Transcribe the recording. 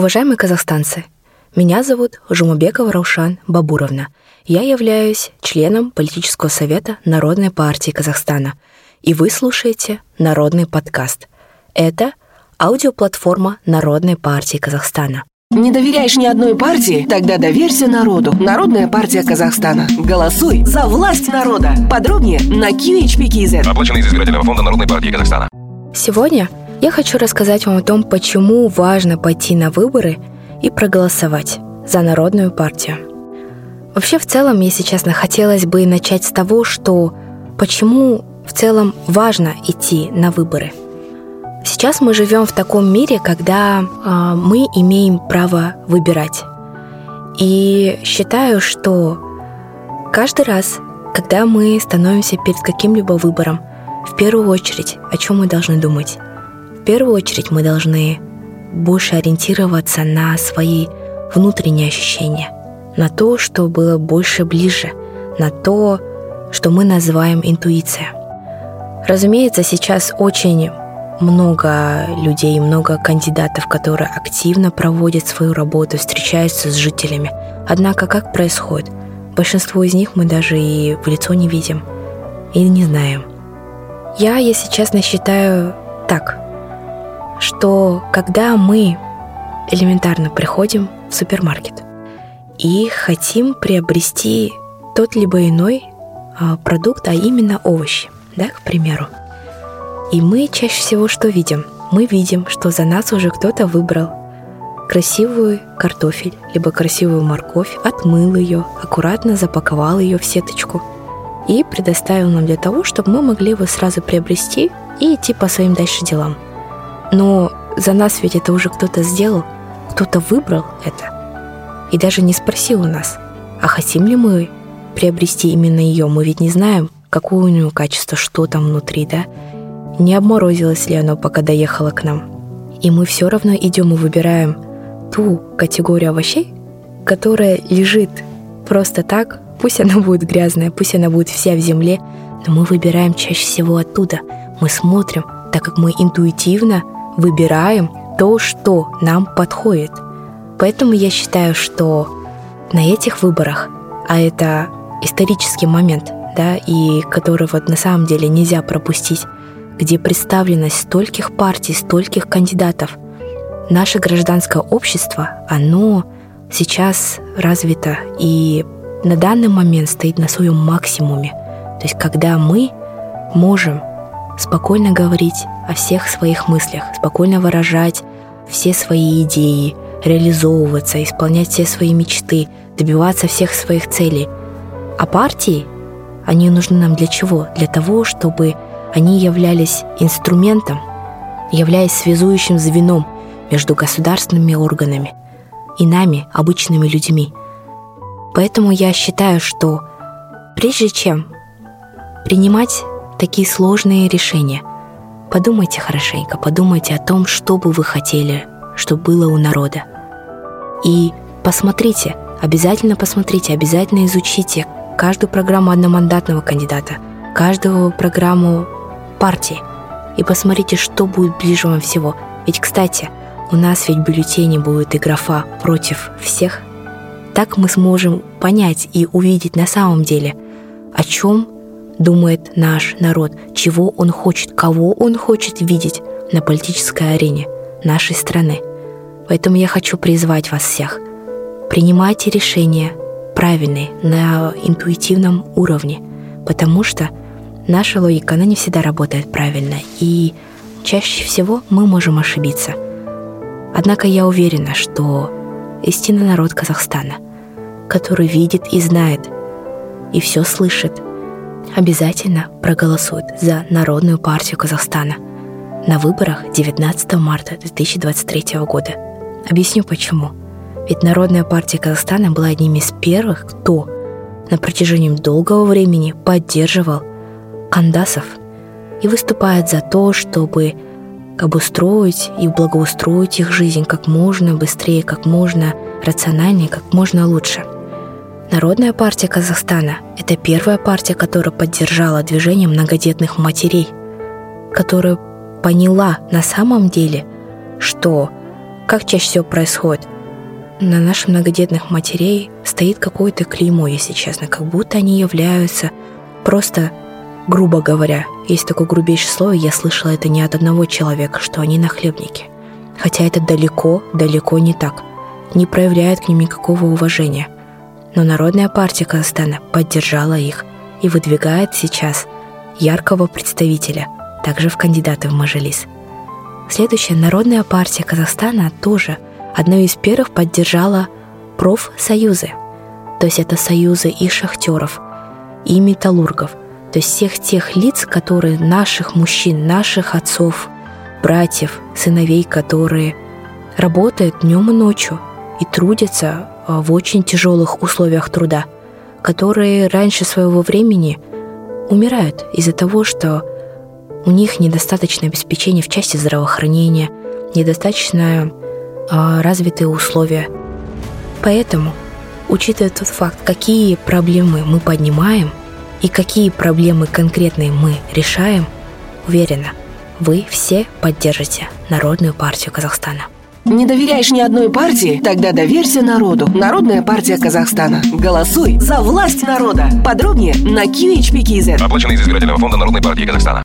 Уважаемые казахстанцы, меня зовут Жумабекова Раушан Бабуровна. Я являюсь членом политического совета Народной партии Казахстана. И вы слушаете Народный подкаст. Это аудиоплатформа Народной партии Казахстана. Не доверяешь ни одной партии? Тогда доверься народу. Народная партия Казахстана. Голосуй за власть народа. Подробнее на QHPKZ. Оплачено из избирательного фонда Народной партии Казахстана. Сегодня я хочу рассказать вам о том, почему важно пойти на выборы и проголосовать за Народную партию. Вообще, в целом, если честно, хотелось бы начать с того, что почему в целом важно идти на выборы – Сейчас мы живем в таком мире, когда э, мы имеем право выбирать. И считаю, что каждый раз, когда мы становимся перед каким-либо выбором, в первую очередь, о чем мы должны думать? Первую очередь мы должны больше ориентироваться на свои внутренние ощущения, на то, что было больше ближе, на то, что мы называем интуиция. Разумеется, сейчас очень много людей, много кандидатов, которые активно проводят свою работу, встречаются с жителями. Однако как происходит? Большинство из них мы даже и в лицо не видим и не знаем. Я, если честно, считаю так, что когда мы элементарно приходим в супермаркет и хотим приобрести тот либо иной а, продукт, а именно овощи, да, к примеру, и мы чаще всего что видим? Мы видим, что за нас уже кто-то выбрал красивую картофель, либо красивую морковь, отмыл ее, аккуратно запаковал ее в сеточку и предоставил нам для того, чтобы мы могли его сразу приобрести и идти по своим дальше делам. Но за нас ведь это уже кто-то сделал, кто-то выбрал это и даже не спросил у нас, а хотим ли мы приобрести именно ее, мы ведь не знаем, какое у нее качество, что там внутри, да, не обморозилось ли оно, пока доехало к нам. И мы все равно идем и выбираем ту категорию овощей, которая лежит просто так, пусть она будет грязная, пусть она будет вся в земле, но мы выбираем чаще всего оттуда. Мы смотрим, так как мы интуитивно выбираем то, что нам подходит. Поэтому я считаю, что на этих выборах, а это исторический момент, да, и который вот на самом деле нельзя пропустить, где представленность стольких партий, стольких кандидатов. Наше гражданское общество, оно сейчас развито и на данный момент стоит на своем максимуме. То есть когда мы можем спокойно говорить о всех своих мыслях, спокойно выражать все свои идеи, реализовываться, исполнять все свои мечты, добиваться всех своих целей. А партии, они нужны нам для чего? Для того, чтобы они являлись инструментом, являясь связующим звеном между государственными органами и нами, обычными людьми. Поэтому я считаю, что прежде чем принимать такие сложные решения, подумайте хорошенько, подумайте о том, что бы вы хотели, чтобы было у народа. И посмотрите, обязательно посмотрите, обязательно изучите каждую программу одномандатного кандидата, каждую программу партии и посмотрите, что будет ближе вам всего. Ведь, кстати, у нас ведь в бюллетене будет и графа «против всех». Так мы сможем понять и увидеть на самом деле, о чем думает наш народ, чего он хочет, кого он хочет видеть на политической арене нашей страны. Поэтому я хочу призвать вас всех. Принимайте решения правильные на интуитивном уровне, потому что наша логика, она не всегда работает правильно, и чаще всего мы можем ошибиться. Однако я уверена, что истинный народ Казахстана, который видит и знает, и все слышит, обязательно проголосует за Народную партию Казахстана на выборах 19 марта 2023 года. Объясню почему. Ведь Народная партия Казахстана была одним из первых, кто на протяжении долгого времени поддерживал кандасов и выступает за то, чтобы обустроить и благоустроить их жизнь как можно быстрее, как можно рациональнее, как можно лучше. Народная партия Казахстана – это первая партия, которая поддержала движение многодетных матерей, которая поняла на самом деле, что Как чаще всего происходит? На наших многодетных матерей стоит какое-то клеймо, если честно, как будто они являются просто, грубо говоря, есть такое грубейшее слово, я слышала это не от одного человека, что они нахлебники. Хотя это далеко, далеко не так. Не проявляет к ним никакого уважения. Но Народная партия Казахстана поддержала их и выдвигает сейчас яркого представителя, также в кандидаты в Мажилис. Следующая Народная партия Казахстана тоже одной из первых поддержала профсоюзы. То есть это союзы и шахтеров, и металлургов, то есть всех тех лиц, которые наших мужчин, наших отцов, братьев, сыновей, которые работают днем и ночью и трудятся в очень тяжелых условиях труда, которые раньше своего времени умирают из-за того, что у них недостаточное обеспечение в части здравоохранения, недостаточно э, развитые условия. Поэтому, учитывая тот факт, какие проблемы мы поднимаем и какие проблемы конкретные мы решаем, уверена, вы все поддержите Народную партию Казахстана. Не доверяешь ни одной партии? Тогда доверься народу. Народная партия Казахстана. Голосуй за власть народа. Подробнее на QHP.KZ. Оплачено из избирательного фонда Народной партии Казахстана.